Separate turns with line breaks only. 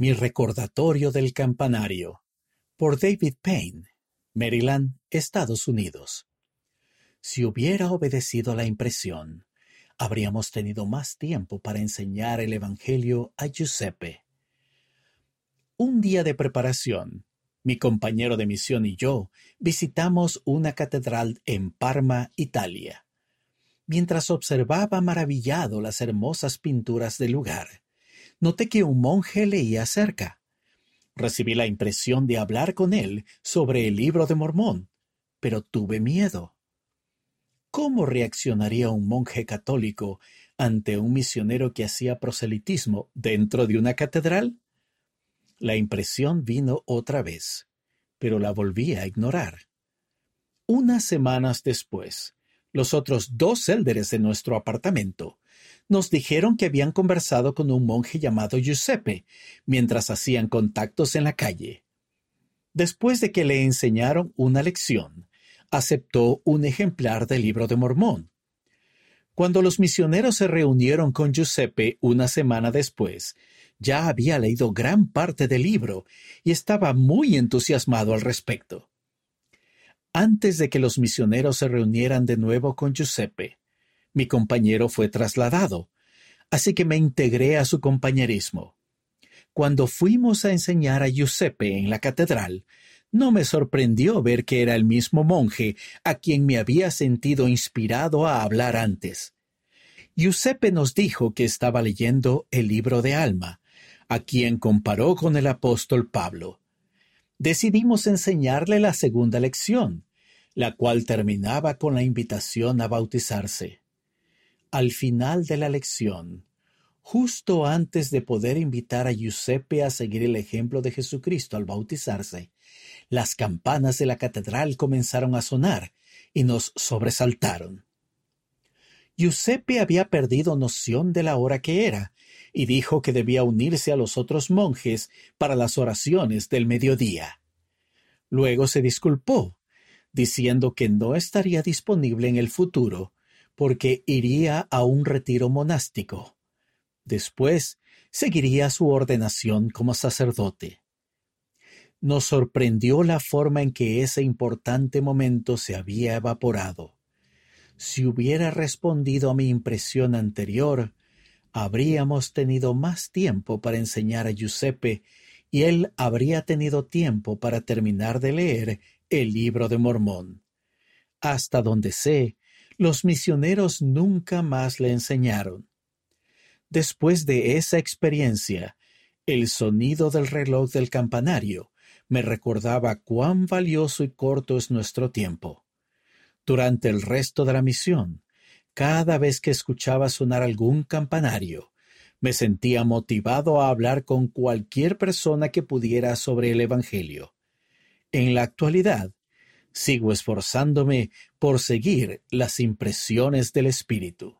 Mi recordatorio del campanario por David Payne, Maryland, Estados Unidos. Si hubiera obedecido la impresión, habríamos tenido más tiempo para enseñar el Evangelio a Giuseppe. Un día de preparación, mi compañero de misión y yo visitamos una catedral en Parma, Italia. Mientras observaba maravillado las hermosas pinturas del lugar, noté que un monje leía cerca. Recibí la impresión de hablar con él sobre el libro de Mormón, pero tuve miedo. ¿Cómo reaccionaría un monje católico ante un misionero que hacía proselitismo dentro de una catedral? La impresión vino otra vez, pero la volví a ignorar. Unas semanas después, los otros dos élderes de nuestro apartamento nos dijeron que habían conversado con un monje llamado Giuseppe mientras hacían contactos en la calle. Después de que le enseñaron una lección, aceptó un ejemplar del libro de Mormón. Cuando los misioneros se reunieron con Giuseppe una semana después, ya había leído gran parte del libro y estaba muy entusiasmado al respecto. Antes de que los misioneros se reunieran de nuevo con Giuseppe, mi compañero fue trasladado, así que me integré a su compañerismo. Cuando fuimos a enseñar a Giuseppe en la catedral, no me sorprendió ver que era el mismo monje a quien me había sentido inspirado a hablar antes. Giuseppe nos dijo que estaba leyendo el libro de Alma, a quien comparó con el apóstol Pablo. Decidimos enseñarle la segunda lección, la cual terminaba con la invitación a bautizarse. Al final de la lección, justo antes de poder invitar a Giuseppe a seguir el ejemplo de Jesucristo al bautizarse, las campanas de la catedral comenzaron a sonar y nos sobresaltaron. Giuseppe había perdido noción de la hora que era y dijo que debía unirse a los otros monjes para las oraciones del mediodía. Luego se disculpó, diciendo que no estaría disponible en el futuro porque iría a un retiro monástico. Después seguiría su ordenación como sacerdote. Nos sorprendió la forma en que ese importante momento se había evaporado. Si hubiera respondido a mi impresión anterior, habríamos tenido más tiempo para enseñar a Giuseppe y él habría tenido tiempo para terminar de leer el libro de Mormón. Hasta donde sé, los misioneros nunca más le enseñaron. Después de esa experiencia, el sonido del reloj del campanario me recordaba cuán valioso y corto es nuestro tiempo. Durante el resto de la misión, cada vez que escuchaba sonar algún campanario, me sentía motivado a hablar con cualquier persona que pudiera sobre el Evangelio. En la actualidad, Sigo esforzándome por seguir las impresiones del Espíritu.